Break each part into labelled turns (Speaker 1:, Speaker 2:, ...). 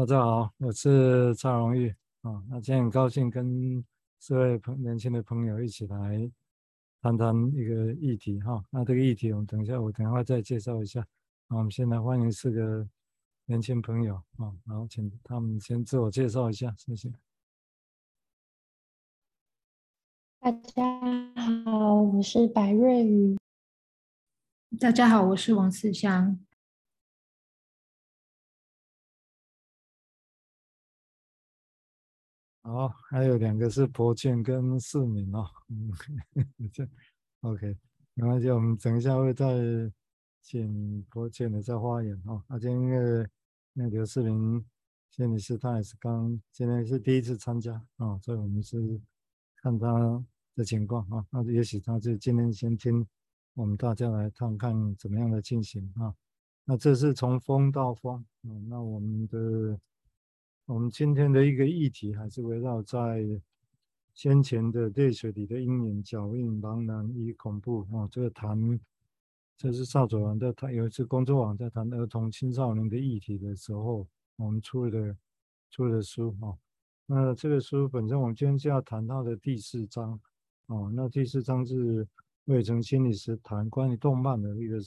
Speaker 1: 大家好，我是蔡荣玉啊。那今天很高兴跟四位朋年轻的朋友一起来谈谈一个议题哈。那这个议题我们等一下我等一下再介绍一下。那我们先来欢迎四个年轻朋友啊，然后请他们先自我介绍一下，谢谢。
Speaker 2: 大家好，我是白瑞宇。
Speaker 3: 大家好，我是王思香。
Speaker 1: 好，还有两个是柏倩跟世敏哦。嗯，这 OK，没关系，我们等一下会再请柏倩的再发言哦。啊，今天那个那刘世明谢女士她也是刚今天是第一次参加啊，所以我们是看他的情况啊。那也许他就今天先听我们大家来看看怎么样的进行啊。那这是从风到风啊，那我们的。我们今天的一个议题还是围绕在先前的泪水里的阴影、脚印、茫然与恐怖啊。这个谈，这是邵佐兰在谈有一次工作网在谈儿童青少年的议题的时候，我们出的出的书啊。那这个书本身，我们今天就要谈到的第四章啊。那第四章是卫城心理师谈关于动漫的一个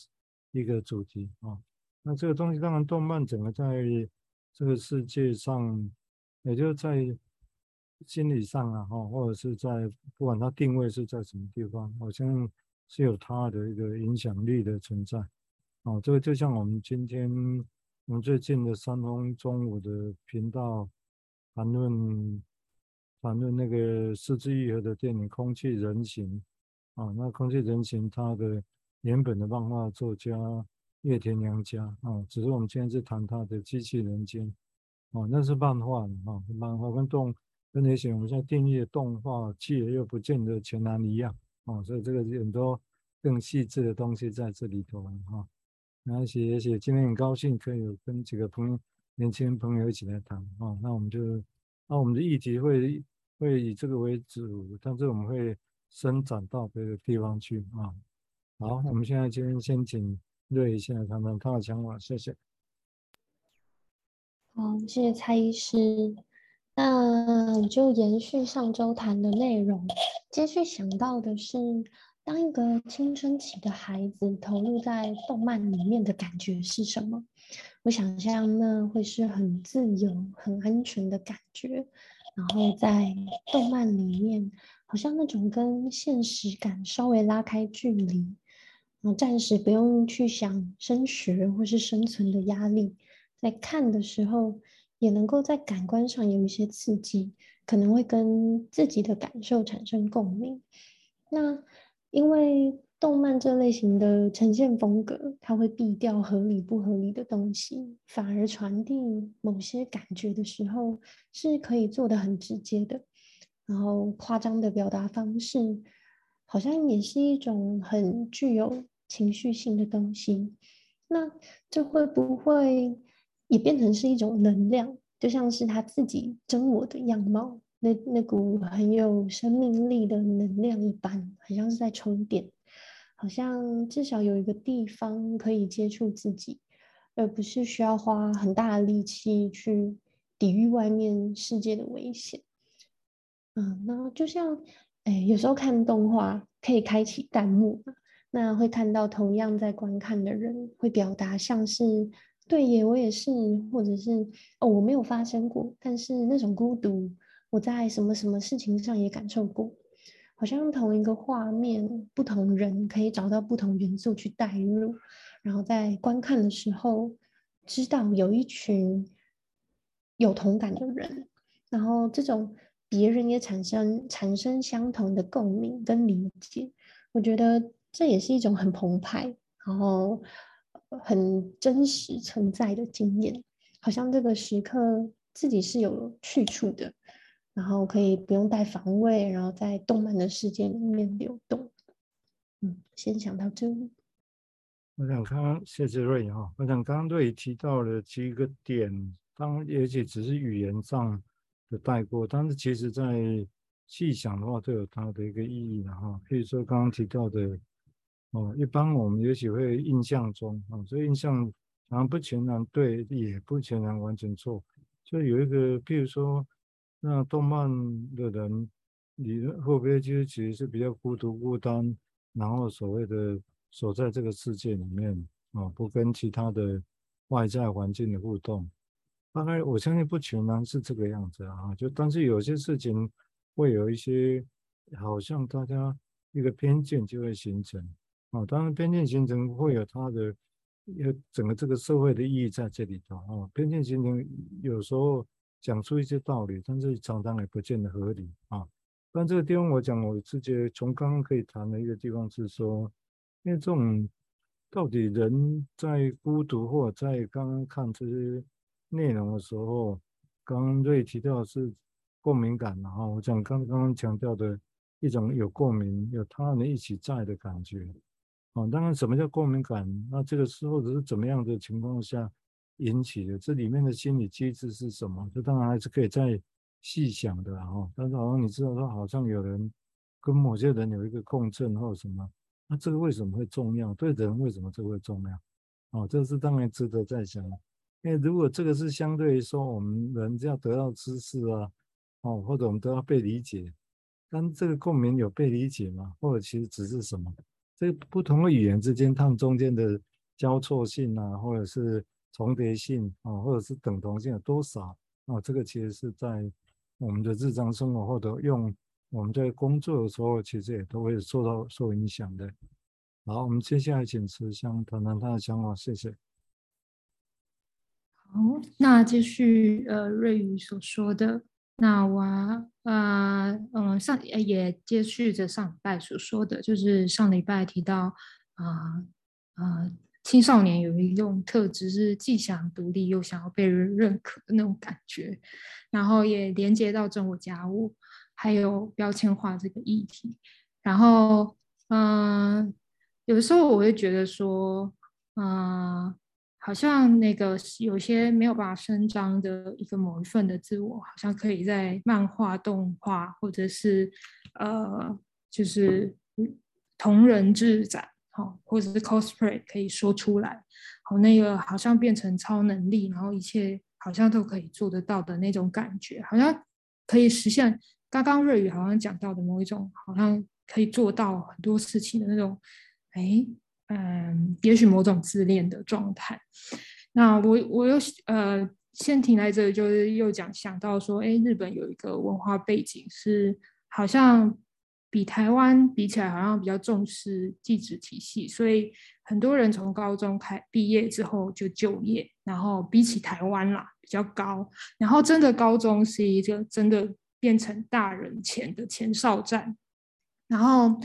Speaker 1: 一个主题啊。那这个东西当然，动漫整个在。这个世界上，也就在心理上啊，哈，或者是在不管它定位是在什么地方，好像是有它的一个影响力的存在。哦，这个就像我们今天我们最近的三丰中午的频道谈论谈论那个是枝裕和的电影《空气人形》啊，那《空气人形》它的原本的漫画作家。叶田良家啊，只是我们今天是谈他的机器人间，哦，那是漫画啊，漫画跟动跟那些我们现在定义的动画，其实又不见得全然一样哦，所以这个很多更细致的东西在这里头哈。而且而且今天很高兴可以有跟几个朋友年轻朋友一起来谈啊，那我们就那我们的议题会会以这个为主，但是我们会伸展到别的地方去啊。好，我们现在今天先请。对，现在他们他的想法，谢谢。
Speaker 2: 好，谢谢蔡医师。那我就延续上周谈的内容，接续想到的是，当一个青春期的孩子投入在动漫里面的感觉是什么？我想象那会是很自由、很安全的感觉，然后在动漫里面，好像那种跟现实感稍微拉开距离。暂时不用去想升学或是生存的压力，在看的时候也能够在感官上有一些刺激，可能会跟自己的感受产生共鸣。那因为动漫这类型的呈现风格，它会避掉合理不合理的东西，反而传递某些感觉的时候是可以做得很直接的。然后夸张的表达方式，好像也是一种很具有。情绪性的东西，那这会不会也变成是一种能量？就像是他自己真我的样貌，那那股很有生命力的能量一般，好像是在充电，好像至少有一个地方可以接触自己，而不是需要花很大的力气去抵御外面世界的危险。嗯，那就像，哎，有时候看动画可以开启弹幕。那会看到同样在观看的人会表达像是对耶，我也是，或者是哦，我没有发生过，但是那种孤独，我在什么什么事情上也感受过，好像同一个画面，不同人可以找到不同元素去带入，然后在观看的时候，知道有一群有同感的人，然后这种别人也产生产生相同的共鸣跟理解，我觉得。这也是一种很澎湃，然后很真实存在的经验，好像这个时刻自己是有去处的，然后可以不用带防卫，然后在动漫的世界里面流动。嗯，先想到这里。
Speaker 1: 我想刚刚谢谢瑞哈，我想刚刚瑞提到了几个点，当也许只是语言上的带过，但是其实在细想的话，都有它的一个意义的哈。譬如说刚刚提到的。哦，一般我们也许会印象中啊，所以印象好像不全然对，也不全然完全错。就有一个，譬如说，那动漫的人，你会不会其实其实是比较孤独孤单，然后所谓的所在这个世界里面啊，不跟其他的外在环境的互动。大概我相信不全然是这个样子啊，就但是有些事情会有一些，好像大家一个偏见就会形成哦，当然偏见形成会有它的。有整个这个社会的意义在这里头啊，偏见形成有时候讲出一些道理，但是常常也不见得合理啊。但这个地方我讲，我直接从刚刚可以谈的一个地方是说，因为这种到底人在孤独或者在刚刚看这些内容的时候，刚刚瑞提到是共鸣感，然后我讲刚刚强调的一种有共鸣、有他人一起在的感觉。哦，当然，什么叫共鸣感？那这个是或者是怎么样的情况下引起的？这里面的心理机制是什么？这当然还是可以再细想的哈。但是好像你知道说，好像有人跟某些人有一个共振或什么，那这个为什么会重要？对人为什么这会重要？哦，这个是当然值得再想。因为如果这个是相对于说我们人只要得到知识啊，哦，或者我们都要被理解，但这个共鸣有被理解吗？或者其实只是什么？这不同的语言之间，它们中间的交错性啊，或者是重叠性啊，或者是等同性有多少啊？这个其实是在我们的日常生活或者用我们在工作的时候，其实也都会受到受影响的。好，我们接下来请慈香谈谈他的想法，谢谢。
Speaker 3: 好，那继续呃瑞宇所说的。那我呃嗯上也接续着上礼拜所说的，就是上礼拜提到啊啊、青少年有一种特质是既想独立又想要被人认可的那种感觉，然后也连接到真我家务还有标签化这个议题，然后嗯、有的时候我会觉得说嗯。好像那个有些没有办法伸张的一个某一份的自我，好像可以在漫画、动画或者是呃，就是同人志展，好，或者是 cosplay 可以说出来，好，那个好像变成超能力，然后一切好像都可以做得到的那种感觉，好像可以实现刚刚瑞宇好像讲到的某一种，好像可以做到很多事情的那种，哎。嗯，也许某种自恋的状态。那我我又呃，先停在这，就是又讲想到说，哎，日本有一个文化背景是好像比台湾比起来，好像比较重视技职体系，所以很多人从高中开毕业之后就就业，然后比起台湾啦比较高，然后真的高中是一个真的变成大人前的前哨站，然后。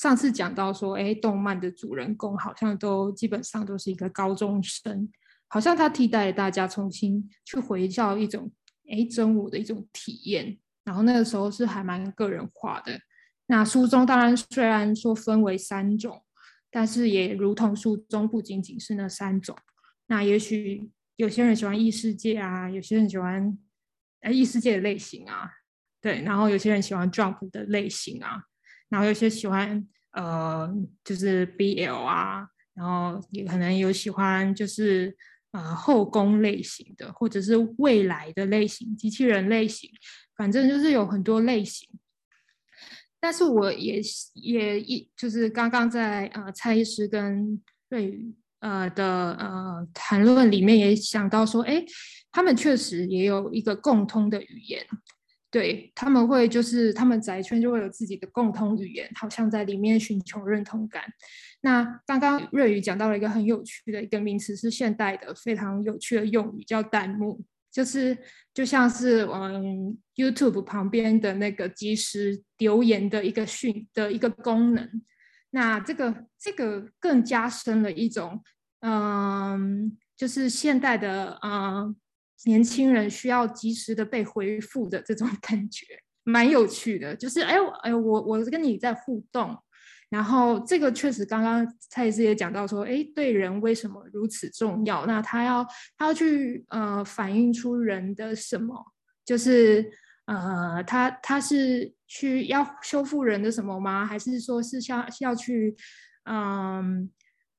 Speaker 3: 上次讲到说，哎，动漫的主人公好像都基本上都是一个高中生，好像他替代了大家重新去回到一种哎真我的一种体验。然后那个时候是还蛮个人化的。那书中当然虽然说分为三种，但是也如同书中不仅仅是那三种。那也许有些人喜欢异世界啊，有些人喜欢哎异世界的类型啊，对，然后有些人喜欢 Jump 的类型啊。然后有些喜欢呃，就是 BL 啊，然后也可能有喜欢就是呃后宫类型的，或者是未来的类型，机器人类型，反正就是有很多类型。但是我也也一就是刚刚在呃蔡医师跟瑞宇呃的呃谈论里面也想到说，哎，他们确实也有一个共通的语言。对，他们会就是他们宅圈就会有自己的共同语言，好像在里面寻求认同感。那刚刚瑞宇讲到了一个很有趣的一个名词，是现代的非常有趣的用语，叫弹幕，就是就像是嗯 YouTube 旁边的那个即时留言的一个讯的一个功能。那这个这个更加深了一种嗯，就是现代的嗯。年轻人需要及时的被回复的这种感觉，蛮有趣的。就是，哎，哎，我我跟你在互动，然后这个确实刚刚蔡医师也讲到说，哎，对人为什么如此重要？那他要他要去呃反映出人的什么？就是呃，他他是去要修复人的什么吗？还是说是要要去嗯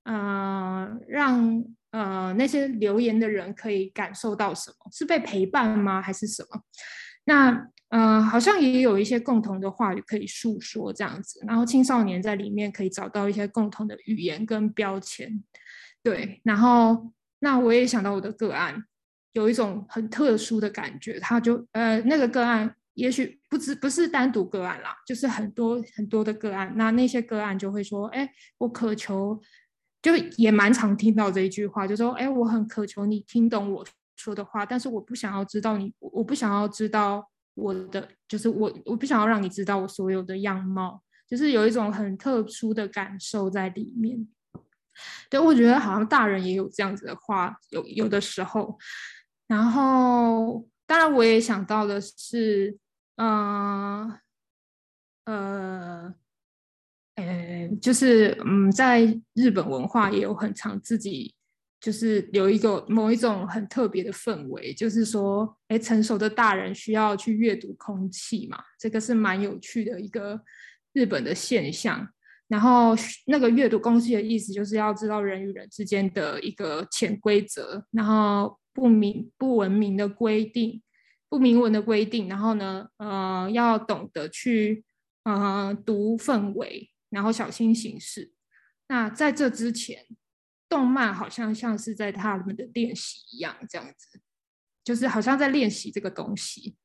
Speaker 3: 嗯、呃呃、让呃那些留言的人可以感受到什么？是被陪伴吗？还是什么？那呃好像也有一些共同的话语可以诉说这样子，然后青少年在里面可以找到一些共同的语言跟标签，对，然后那我也想到我的个案，有一种很特殊的感觉，他就呃那个个案。也许不只不是单独个案啦，就是很多很多的个案。那那些个案就会说：“哎，我渴求，就也蛮常听到这一句话，就说：哎，我很渴求你听懂我说的话，但是我不想要知道你，我不想要知道我的，就是我我不想要让你知道我所有的样貌，就是有一种很特殊的感受在里面。对，我觉得好像大人也有这样子的话，有有的时候，然后。”当然，我也想到的是，嗯、呃，呃，呃，就是嗯，在日本文化也有很常自己就是有一个某一种很特别的氛围，就是说，哎，成熟的大人需要去阅读空气嘛，这个是蛮有趣的一个日本的现象。然后那个阅读空气的意思，就是要知道人与人之间的一个潜规则，然后。不明不文明的规定，不明文的规定，然后呢，呃，要懂得去呃读氛围，然后小心行事。那在这之前，动漫好像像是在他们的练习一样，这样子，就是好像在练习这个东西。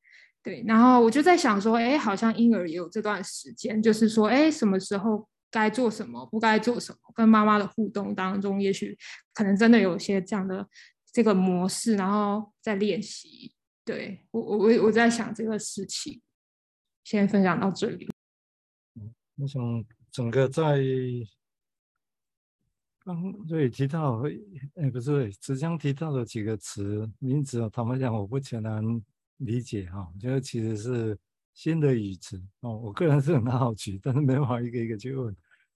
Speaker 3: 对，然后我就在想说，哎，好像婴儿也有这段时间，就是说，哎，什么时候该做什么，不该做什么，跟妈妈的互动当中，也许可能真的有些这样的。这个模式，然后在练习。对，我，我，我在想这个事情。先分享到这里。
Speaker 1: 我想整个在刚瑞提到，哎，不是子江提到的几个词名字，坦白讲，我不全然理解哈。我觉得其实是新的语词哦。我个人是很好奇，但是没办法一个一个去问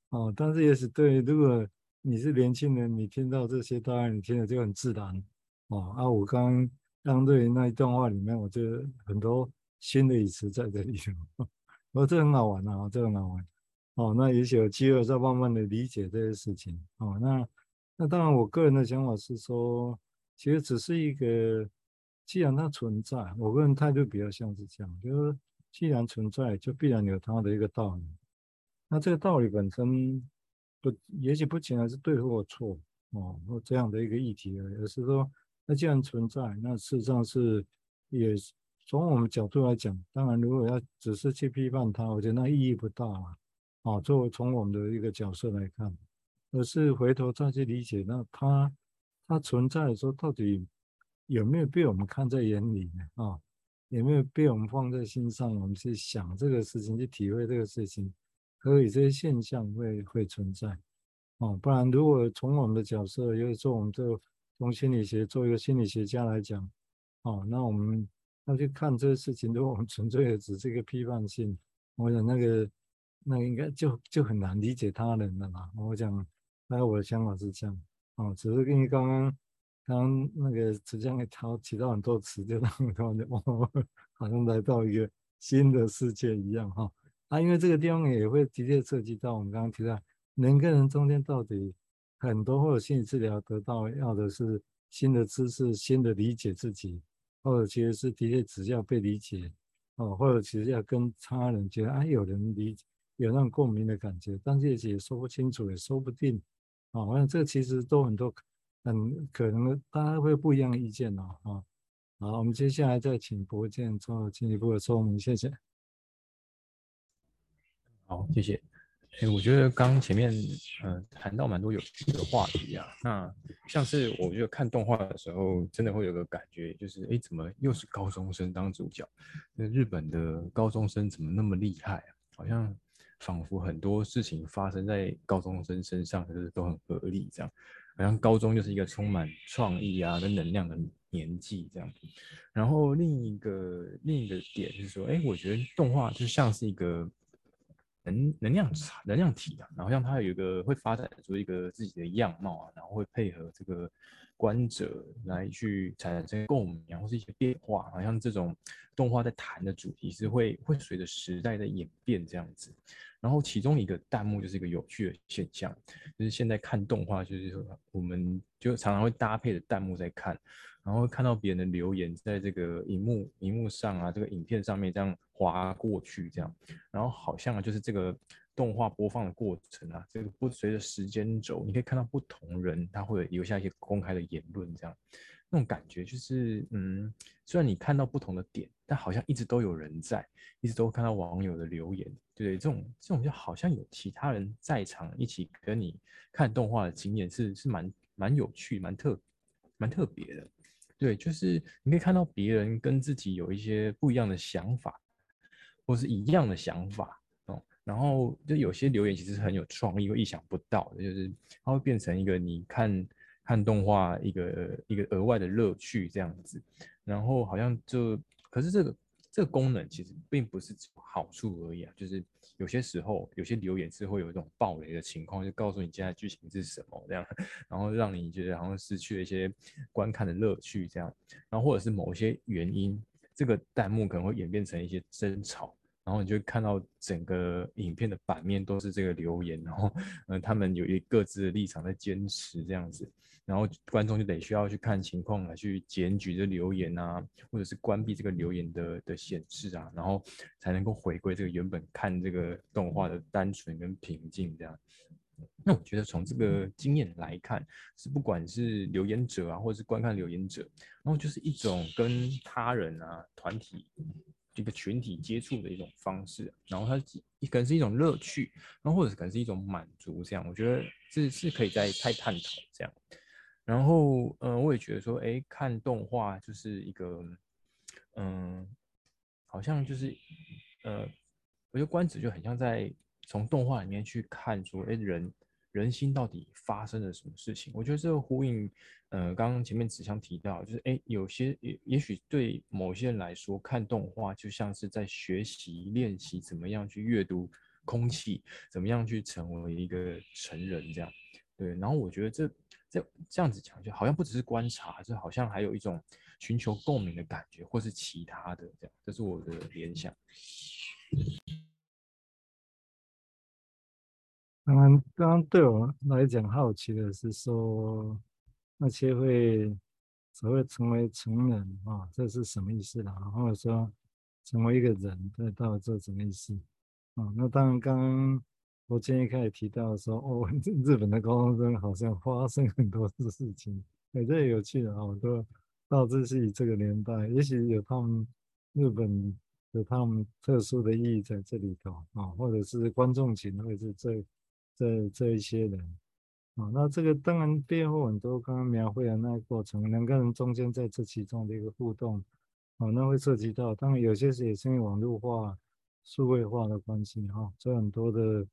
Speaker 1: 哦。但是也是对，如果你是年轻人，你听到这些，当然你听的就很自然。哦啊，我刚刚刚对那一段话里面，我觉得很多新的语词在这里，我这很好玩啊，这很好玩。哦，那也许有机会再慢慢的理解这些事情。哦，那那当然，我个人的想法是说，其实只是一个，既然它存在，我个人态度比较像是这样，就是既然存在，就必然有它的一个道理。那这个道理本身不，也许不仅仅是对或错，哦，或这样的一个议题而已，而是说。那既然存在，那事实上是也从我们角度来讲，当然如果要只是去批判它，我觉得那意义不大啊。啊，作为从我们的一个角色来看，而是回头再去理解，那它它存在的时候，到底有没有被我们看在眼里呢？啊，有没有被我们放在心上？我们去想这个事情，去体会这个事情，所以这些现象会会存在。啊，不然如果从我们的角色，又说我们这个。从心理学做一个心理学家来讲，哦，那我们要去看这个事情，如果我们纯粹的只是一个批判性，我想那个那应该就就很难理解他人了嘛。我讲，那我的想法是这样，哦，只是因为刚刚刚那个浙江给他提到很多词，就让我突然就哦，好像来到一个新的世界一样哈。啊，因为这个地方也会直接涉及到我们刚刚提到人跟人中间到底。很多或者心理治疗得到要的是新的知识、新的理解自己，或者其实是的确只要被理解，哦，或者其实要跟他人觉得啊有人理解，有那种共鸣的感觉，但是也说不清楚，也说不定，啊，我想这其实都很多很可能大家会不一样的意见哦，啊，好，我们接下来再请博建做进一步的说明，谢谢。
Speaker 4: 好，谢谢。哎，我觉得刚前面呃谈到蛮多有趣的话题啊，那像是我觉得看动画的时候，真的会有个感觉，就是哎，怎么又是高中生当主角？那日本的高中生怎么那么厉害啊？好像仿佛很多事情发生在高中生身上，就是都很合理这样，好像高中就是一个充满创意啊跟能量的年纪这样。然后另一个另一个点就是说，哎，我觉得动画就像是一个。能能量能量体啊，然后像它有一个会发展出一个自己的样貌啊，然后会配合这个观者来去产生共鸣，或是一些变化，好像这种动画在谈的主题是会会随着时代的演变这样子。然后其中一个弹幕就是一个有趣的现象，就是现在看动画，就是我们就常常会搭配着弹幕在看，然后看到别人的留言在这个荧幕荧幕上啊，这个影片上面这样滑过去这样，然后好像就是这个。动画播放的过程啊，这个不随着时间轴，你可以看到不同人他会留下一些公开的言论，这样那种感觉就是，嗯，虽然你看到不同的点，但好像一直都有人在，一直都看到网友的留言，对，这种这种就好像有其他人在场一起跟你看动画的经验是是蛮蛮有趣、蛮特蛮特别的，对，就是你可以看到别人跟自己有一些不一样的想法，或是一样的想法。然后就有些留言其实很有创意，又意想不到的，就是它会变成一个你看看动画一个一个额外的乐趣这样子。然后好像就，可是这个这个功能其实并不是好处而已啊，就是有些时候有些留言是会有一种爆雷的情况，就告诉你接下来剧情是什么这样，然后让你觉得好像失去了一些观看的乐趣这样。然后或者是某些原因，这个弹幕可能会演变成一些争吵。然后你就看到整个影片的版面都是这个留言，然后，呃，他们有一各自的立场在坚持这样子，然后观众就得需要去看情况来去检举这留言啊，或者是关闭这个留言的的显示啊，然后才能够回归这个原本看这个动画的单纯跟平静这样。那我觉得从这个经验来看，是不管是留言者啊，或者是观看留言者，然后就是一种跟他人啊团体。一个群体接触的一种方式，然后它可能是一种乐趣，然后或者可能是一种满足，这样我觉得这是可以再探讨这样。然后，嗯、呃，我也觉得说，哎，看动画就是一个，嗯，好像就是，呃，我觉得观者就很像在从动画里面去看说，哎，人。人心到底发生了什么事情？我觉得这个呼应，呃，刚刚前面子祥提到，就是哎，有些也也许对某些人来说，看动画就像是在学习练习怎么样去阅读空气，怎么样去成为一个成人这样。对，然后我觉得这这这样子讲，就好像不只是观察，就好像还有一种寻求共鸣的感觉，或是其他的这样。这是我的联想。
Speaker 1: 当然，刚刚对我来讲，好奇的是说，那些会所谓成为成人啊，这是什么意思啦？或者说，成为一个人，这到底这什么意思？啊，那当然，刚刚我今天开始提到说，哦，日本的高中生好像发生很多事情，哎，这也有趣的啊，我都到这是这个年代，也许有他们日本有他们特殊的意义在这里头啊，或者是观众群，或者是这。这这一些人啊，那这个当然背后很多刚刚描绘的那个过程，两个人中间在这其中的一个互动啊，那会涉及到，当然有些是也是因为网络化、数位化的关系哈，这很多的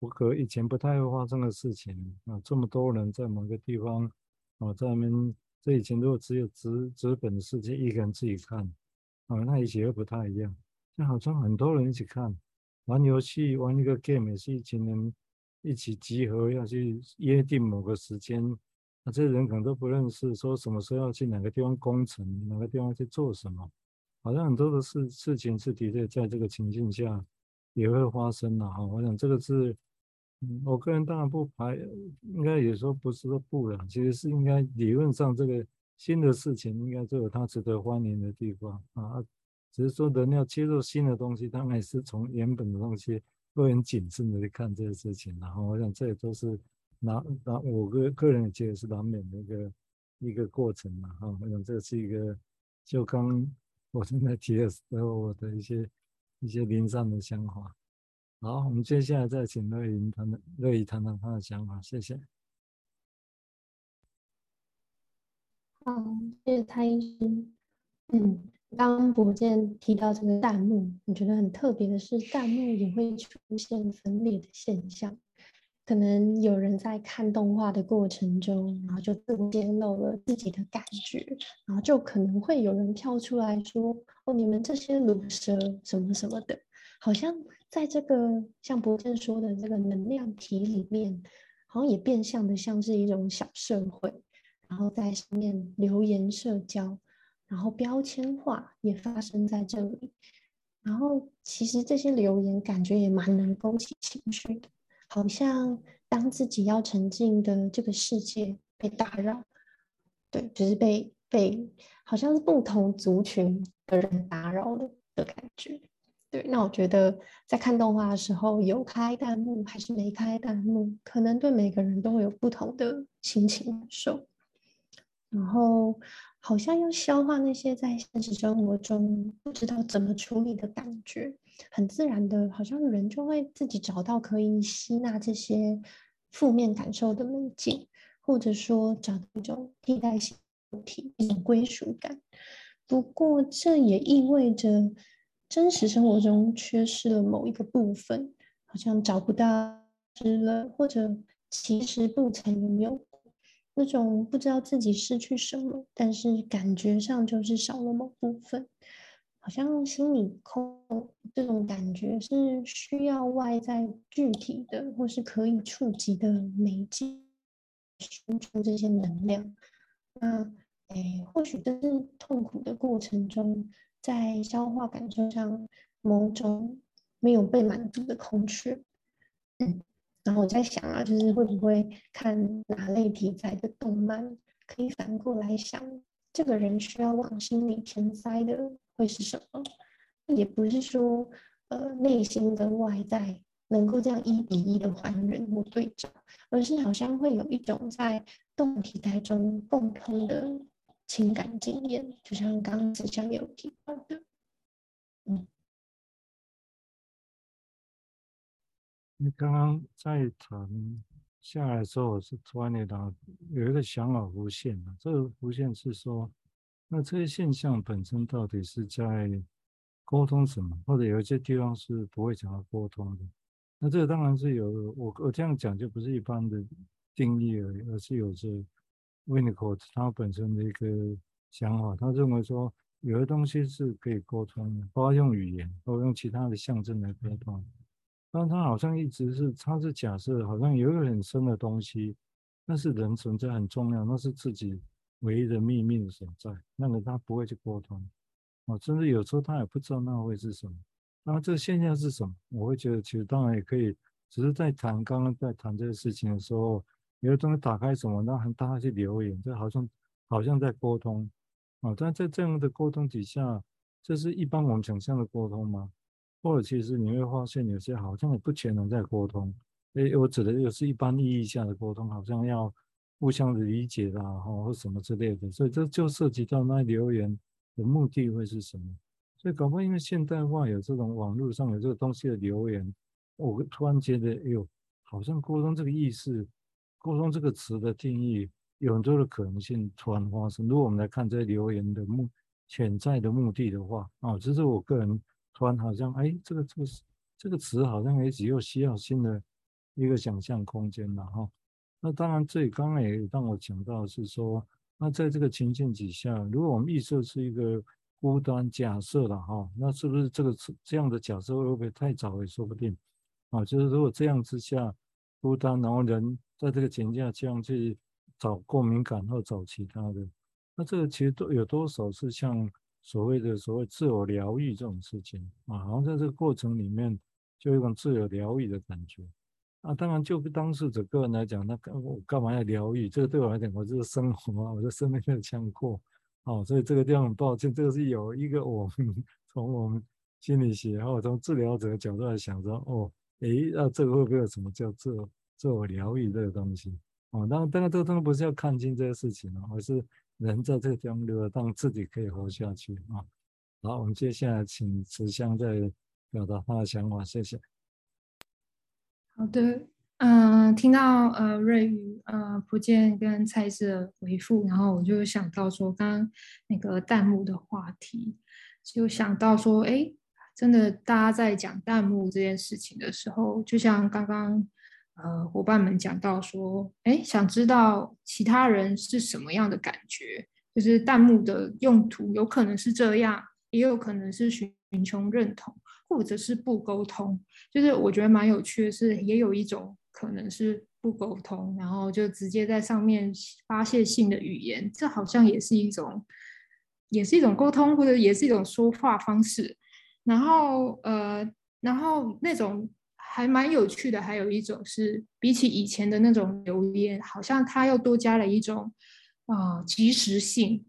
Speaker 1: 不可以前不太会发生的事情啊，这么多人在某个地方啊，在那边这以前如果只有纸纸本的世界一个人自己看啊，那以前又不太一样，就好像很多人一起看，玩游戏玩一个 game 也是一群人。一起集合要去约定某个时间，那这些人可能都不认识，说什么时候要去哪个地方攻城，哪个地方去做什么，好像很多的事事情是的确在这个情境下也会发生的哈。我想这个是，嗯，我个人当然不排，应该也说不是说不了，其实是应该理论上这个新的事情应该都有它值得欢迎的地方啊，只是说人要接受新的东西，当然是从原本的东西。会很谨慎的去看这些事情，然后我想这也都是难难，我个个人也觉得是难免的一个一个过程嘛，哈，我想这是一个就刚我正在提的时候我的一些一些零散的想法。好，我们接下来再请乐怡谈谈乐怡谈谈他的想法，谢谢。
Speaker 2: 好，谢谢蔡医师，嗯。刚博建提到这个弹幕，我觉得很特别的是，弹幕也会出现分裂的现象。可能有人在看动画的过程中，然后就自我揭露了自己的感觉，然后就可能会有人跳出来说：“哦，你们这些鲁蛇什么什么的。”好像在这个像博建说的这个能量体里面，好像也变相的像是一种小社会。然后在上面留言社交，然后标签化也发生在这里。然后其实这些留言感觉也蛮能勾起情绪的，好像当自己要沉浸的这个世界被打扰，对，就是被被好像是不同族群的人打扰了的感觉。对，那我觉得在看动画的时候，有开弹幕还是没开弹幕，可能对每个人都会有不同的心情感受。然后好像要消化那些在现实生活中不知道怎么处理的感觉，很自然的，好像人就会自己找到可以吸纳这些负面感受的媒介，或者说找一种替代性主题，一种归属感。不过这也意味着。真实生活中缺失了某一个部分，好像找不到了，或者其实不曾拥有那种不知道自己失去什么，但是感觉上就是少了某部分，好像心里空。这种感觉是需要外在具体的或是可以触及的媒介输出这些能量。那，诶，或许这是痛苦的过程中。在消化感受上，某种没有被满足的空缺，嗯，然后我在想啊，就是会不会看哪类题材的动漫，可以反过来想，这个人需要往心里填塞的会是什么？也不是说，呃，内心跟外在能够这样一比一的还原或对照，而是好像会有一种在动题材中共通的。情感经验，就像刚刚子祥有提到的，嗯，
Speaker 1: 你刚刚在谈下来的时候，我是突然间有一个想法浮现了。这个浮现是说，那这些现象本身到底是在沟通什么？或者有一些地方是不会讲到沟通的？那这个当然是有我我这样讲就不是一般的定义而已，而是有着。Winnicott 他本身的一个想法，他认为说有的东西是可以沟通的，包括用语言，包括用其他的象征来沟通。但他好像一直是，他是假设好像有一个很深的东西，那是人存在很重要，那是自己唯一的秘密的所在，那个他不会去沟通。哦，甚至有时候他也不知道那会是什么。那这个现象是什么？我会觉得其实当然也可以，只是在谈刚刚在谈这个事情的时候。有的东西打开什么，然后大家去留言，这好像好像在沟通啊。但在这样的沟通底下，这是一般我们想象的沟通吗？或者其实你会发现，有些好像也不全然在沟通。诶，我指的又是一般意义下的沟通，好像要互相的理解啦，或什么之类的。所以这就涉及到那留言的目的会是什么？所以搞不好因为现代化有这种网络上有这个东西的留言，我突然觉得，哎呦，好像沟通这个意思。沟通这个词的定义有很多的可能性突然发生。如果我们来看这些留言的目潜在的目的的话，啊，这是我个人突然好像，哎，这个这个这个词好像也只有需要新的一个想象空间了哈。那当然，这里刚刚也让我讲到是说，那在这个情境底下，如果我们预设是一个孤单假设了哈，那是不是这个这样的假设会不会太早也说不定啊？就是如果这样之下孤单，然后人。在这个情境下，这样去找共鸣感或找其他的，那这个其实都有多少是像所谓的所谓自我疗愈这种事情啊？好像在这个过程里面，就有一种自我疗愈的感觉啊。当然，就当事者个人来讲，那我干嘛要疗愈？这个对我来讲，我就是生活啊，我的生命没有强过啊，所以这个地方很抱歉，这个是有一个我们从我们心理学或者从治疗者的角度来想说，哦，诶，那这个会不会有什么叫做？自我疗愈这个东西，哦，当然，当然，这个东西不是要看清这个事情而是人在这个地方流让自己可以活下去啊。好，我们接下来请慈香再表达他的想法，谢谢。
Speaker 3: 好的，嗯、呃，听到呃瑞宇、呃福建跟蔡司的回复，然后我就想到说，刚刚那个弹幕的话题，就想到说，哎，真的，大家在讲弹幕这件事情的时候，就像刚刚。呃，伙伴们讲到说，哎，想知道其他人是什么样的感觉，就是弹幕的用途有可能是这样，也有可能是寻求认同，或者是不沟通。就是我觉得蛮有趣的是，也有一种可能是不沟通，然后就直接在上面发泄性的语言，这好像也是一种，也是一种沟通，或者也是一种说话方式。然后呃，然后那种还蛮有趣的，还有一种是比起以前的那种留言，好像它又多加了一种啊、呃、即时性。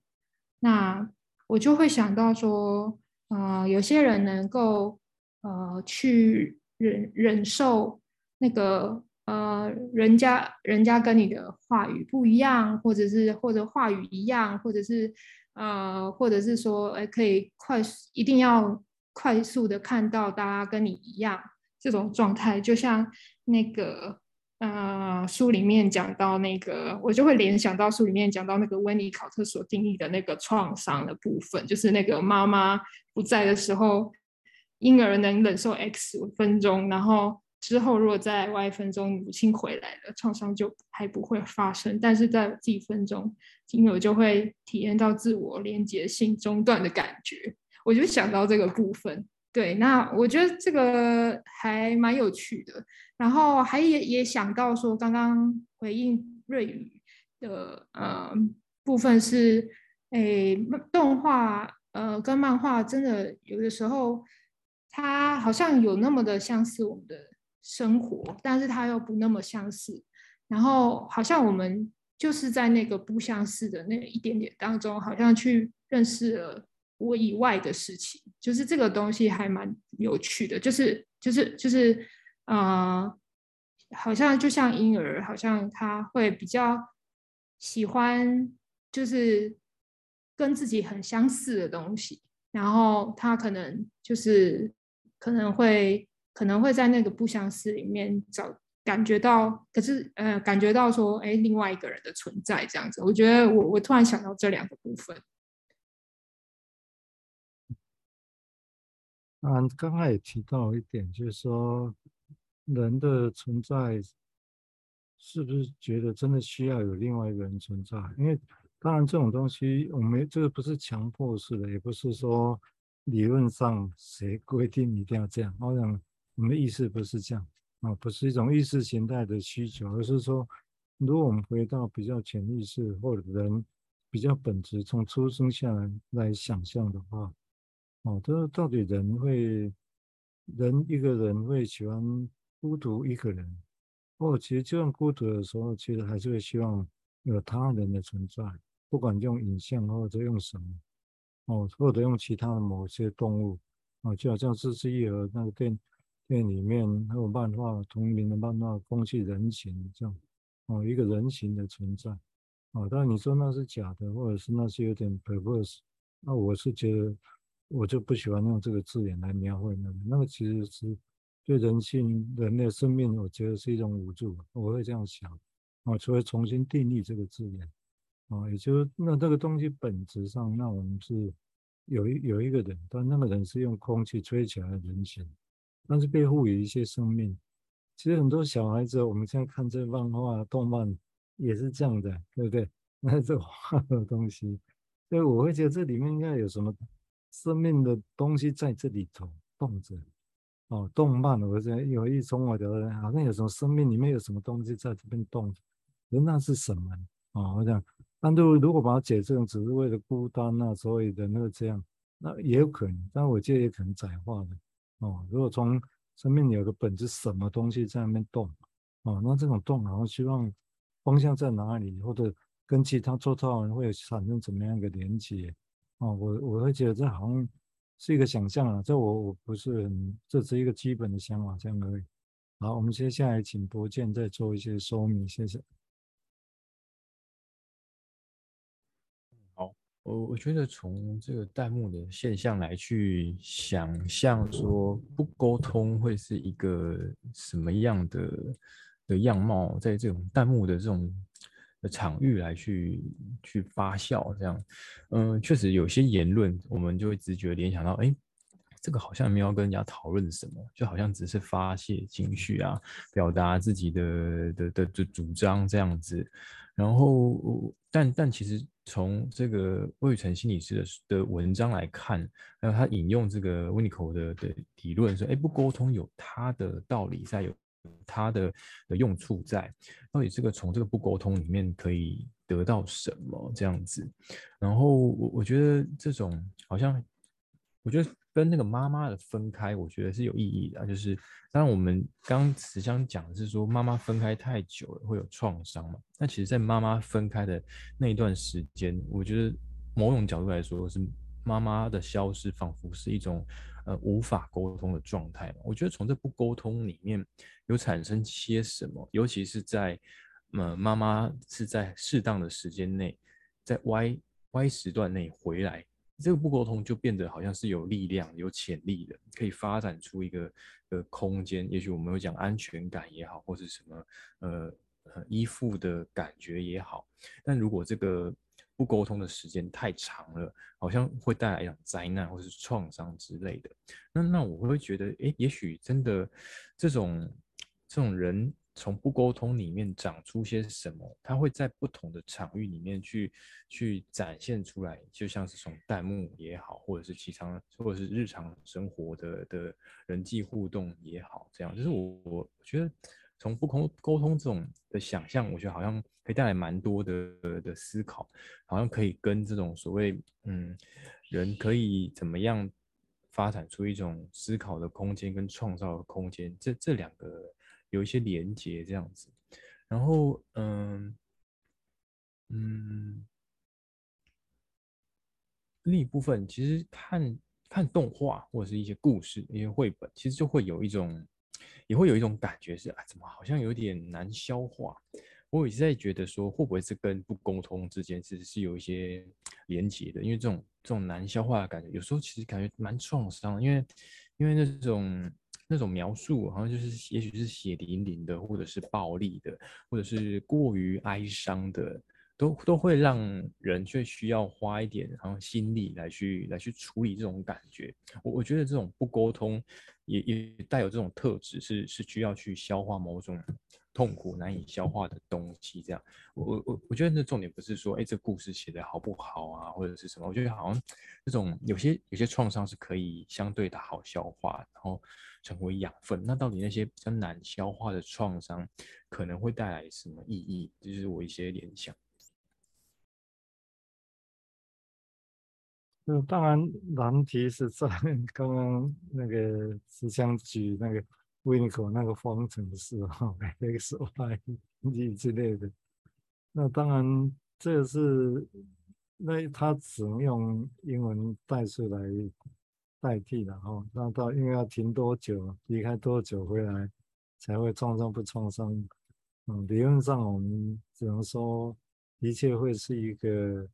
Speaker 3: 那我就会想到说，啊、呃，有些人能够呃去忍忍受那个呃人家人家跟你的话语不一样，或者是或者话语一样，或者是呃或者是说哎可以快速一定要。快速的看到大家跟你一样这种状态，就像那个呃书里面讲到那个，我就会联想到书里面讲到那个温尼考特所定义的那个创伤的部分，就是那个妈妈不在的时候，婴儿能忍受 X 分钟，然后之后如果在 Y 分钟母亲回来了，创伤就还不会发生，但是在几分钟，婴儿就会体验到自我连结性中断的感觉。我就想到这个部分，对，那我觉得这个还蛮有趣的。然后还也也想到说，刚刚回应瑞宇的呃部分是，诶，动画呃跟漫画真的有的时候，它好像有那么的相似我们的生活，但是它又不那么相似。然后好像我们就是在那个不相似的那一点点当中，好像去认识了。我以外的事情，就是这个东西还蛮有趣的，就是就是就是，呃，好像就像婴儿，好像他会比较喜欢，就是跟自己很相似的东西，然后他可能就是可能会可能会在那个不相似里面找感觉到，可是呃感觉到说，哎，另外一个人的存在这样子，我觉得我我突然想到这两个部分。
Speaker 1: 啊，刚刚也提到一点，就是说人的存在是不是觉得真的需要有另外一个人存在？因为当然这种东西，我们这个不是强迫式的，也不是说理论上谁规定一定要这样。好像我们的意识不是这样啊，不是一种意识形态的需求，而是说，如果我们回到比较潜意识或者人比较本质，从出生下来来想象的话。哦，这到底人会，人一个人会喜欢孤独一个人，哦，其实就算孤独的时候，其实还是会希望有他人的存在，不管用影像或者用什么，哦，或者用其他的某些动物，哦，就好像是枝裕和那个电电影里面还有漫画同名的漫画《风气人形》这样，哦，一个人形的存在，哦，当然你说那是假的，或者是那是有点 perverse，那我是觉得。我就不喜欢用这个字眼来描绘那个，那个其实是对人性、人类生命，我觉得是一种无助。我会这样想，啊，除非重新定义这个字眼，啊，也就是那这个东西本质上，那我们是有一有一个人，但那个人是用空气吹起来的人形，但是被赋予一些生命。其实很多小孩子，我们现在看这漫画、动漫也是这样的，对不对？那这画的东西，所以我会觉得这里面应该有什么。生命的东西在这里头动着，哦，动漫，我觉得有一种我觉得好像有什么生命里面有什么东西在这边动着，那是什么？哦，我想，但就如果把它解释成只是为了孤单啊，所以的那个这样，那也有可能，但我觉得也可能窄化的，哦，如果从生命有个本质，什么东西在那边动，哦，那这种动，然后希望方向在哪里，或者跟其他周遭人会产生怎么样一个连接？哦，我我会觉得这好像是一个想象啊，这我我不是很，这是一个基本的想法这样而已。好，我们接下来请博建再做一些说明，谢谢。
Speaker 4: 好，我我觉得从这个弹幕的现象来去想象说不沟通会是一个什么样的的样貌，在这种弹幕的这种。场域来去去发酵，这样，嗯，确实有些言论，我们就会直觉联想到，哎，这个好像没有跟人家讨论什么，就好像只是发泄情绪啊，表达自己的的的的主张这样子。然后，但但其实从这个魏宇成心理师的的文章来看，还有他引用这个温尼科的的理论说，哎，不沟通有他的道理在，有它的的用处在，到底这个从这个不沟通里面可以得到什么这样子？然后我我觉得这种好像，我觉得跟那个妈妈的分开，我觉得是有意义的。就是当然我们刚慈香讲的是说妈妈分开太久了会有创伤嘛，那其实，在妈妈分开的那一段时间，我觉得某种角度来说是妈妈的消失，仿佛是一种。呃，无法沟通的状态嘛，我觉得从这不沟通里面有产生些什么，尤其是在呃妈妈是在适当的时间内，在 Y Y 时段内回来，这个不沟通就变得好像是有力量、有潜力的，可以发展出一个呃空间。也许我们会讲安全感也好，或是什么呃呃依附的感觉也好，但如果这个。不沟通的时间太长了，好像会带来一种灾难或是创伤之类的。那那我会觉得，诶，也许真的这种这种人从不沟通里面长出些什么，他会在不同的场域里面去去展现出来，就像是从弹幕也好，或者是其他，或者是日常生活的的人际互动也好，这样就是我我觉得。从不沟沟通这种的想象，我觉得好像可以带来蛮多的的思考，好像可以跟这种所谓嗯，人可以怎么样发展出一种思考的空间跟创造的空间，这这两个有一些连接这样子。然后嗯嗯，另一部分其实看看动画或者是一些故事、一些绘本，其实就会有一种。也会有一种感觉是啊，怎么好像有点难消化？我一直在觉得说，会不会是跟不沟通之间其实是有一些连结的？因为这种这种难消化的感觉，有时候其实感觉蛮创伤，因为因为那种那种描述好像就是也许是血淋淋的，或者是暴力的，或者是过于哀伤的。都都会让人却需要花一点然后心力来去来去处理这种感觉。我我觉得这种不沟通也也带有这种特质，是是需要去消化某种痛苦难以消化的东西。这样，我我我觉得那重点不是说，哎，这故事写得好不好啊，或者是什么？我觉得好像这种有些有些创伤是可以相对的好消化，然后成为养分。那到底那些比较难消化的创伤可能会带来什么意义？就是我一些联想。
Speaker 1: 那当然，难题是在 刚刚那个慈香举那个维尼口那个方程式哈，x y z 之类的。那当然，这是那他只能用英文代数来代替的哈。那到因为要停多久，离开多久回来才会创伤不创伤？嗯，理论上我们只能说一切会是一个。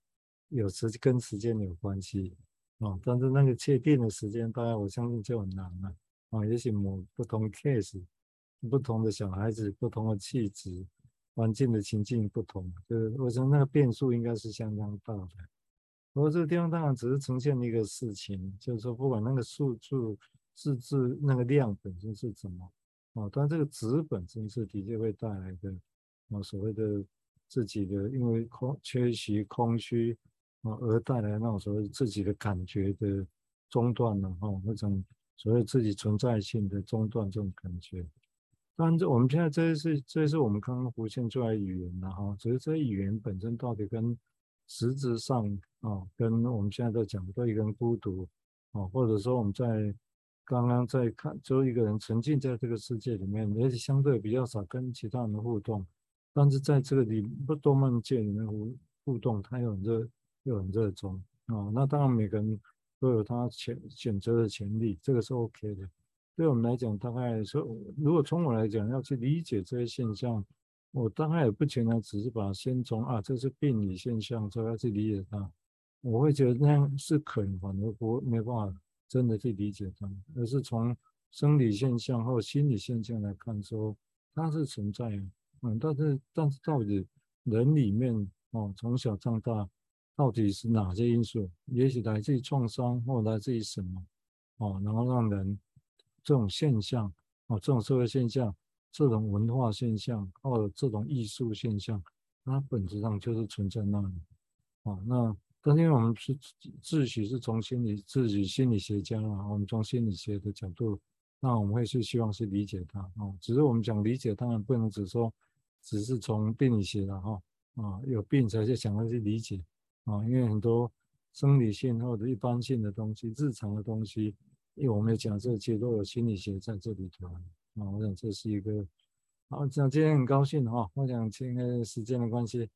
Speaker 1: 有时跟时间有关系啊，但是那个确定的时间，当然我相信就很难了啊。也许某不同 case、不同的小孩子、不同的气质、环境的情境不同，就是我想那个变数应该是相当大的。不过这个地方当然只是呈现一个事情，就是说不管那个数字、字字那个量本身是怎么啊，但这个值本身是的确会带来的啊所谓的自己的因为空缺席空虚。啊，而带来那种所谓自己的感觉的中断了哈，那种所谓自己存在性的中断这种感觉。当然，这我们现在这是这是我们刚刚浮现出来语言了哈，只是这些语言本身到底跟实质上啊，跟我们现在在讲的一个人孤独啊，或者说我们在刚刚在看，就一个人沉浸在这个世界里面，而且相对比较少跟其他人互动，但是在这个里不动漫界里面互互动，它有很多。又很热衷啊、那当然每个人都有他选选择的权利，这个是 OK 的。对我们来讲，大概说，如果从我来讲要去理解这些现象，我大概也不全然只是把先从啊，这是病理现象，所以要去理解它。我会觉得那样是可能，反而不没办法真的去理解它，而是从生理现象或心理现象来看，说它是存在的。嗯，但是但是到底人里面哦，从小长大。到底是哪些因素？也许来自于创伤，或来自于什么？哦，然后让人这种现象，哦，这种社会现象，这种文化现象，或者这种艺术现象，它本质上就是存在那里。哦，那但是因为我们是自诩是从心理自己心理学家啊，我们从心理学的角度那我们会去希望去理解它哦。只是我们讲理解，当然不能只说只是从病理学的哈啊，有病才去想要去理解啊，因为很多生理性或者一般性的东西、日常的东西，因为我们讲这些都有心理学在这里头啊。我想这是一个好，想今天很高兴哈，我想今天时间的关系，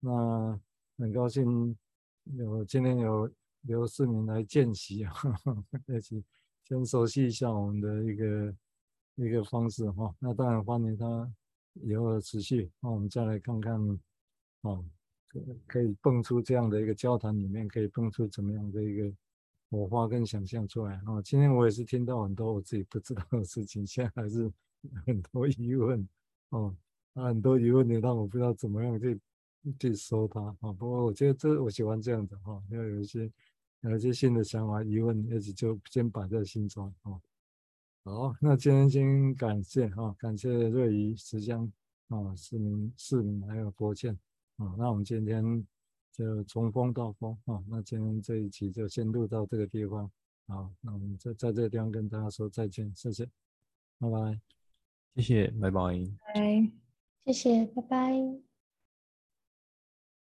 Speaker 1: 那很高兴有今天有刘世明来见习啊，一起。先熟悉一下我们的一个一个方式哈，那当然欢迎他以后的持续，那我们再来看看，哦，可以蹦出这样的一个交谈里面，可以蹦出怎么样的一个火花跟想象出来啊。今天我也是听到很多我自己不知道的事情，现在还是 很多疑问哦，很多疑问也让我不知道怎么样去去说它啊。不过我觉得这我喜欢这样的哈，因为有一些。有一些新的想法、疑问，也许就先摆在心中哦。好，那今天先感谢哈，感谢瑞仪、慈香啊、市民、市民还有国倩啊。那我们今天就从风到风啊。那今天这一期就先录到这个地方。好，那我们在在这个地方跟大家说再见，谢谢，拜拜，
Speaker 4: 谢谢，拜拜，
Speaker 3: 拜，
Speaker 2: 谢谢，拜拜。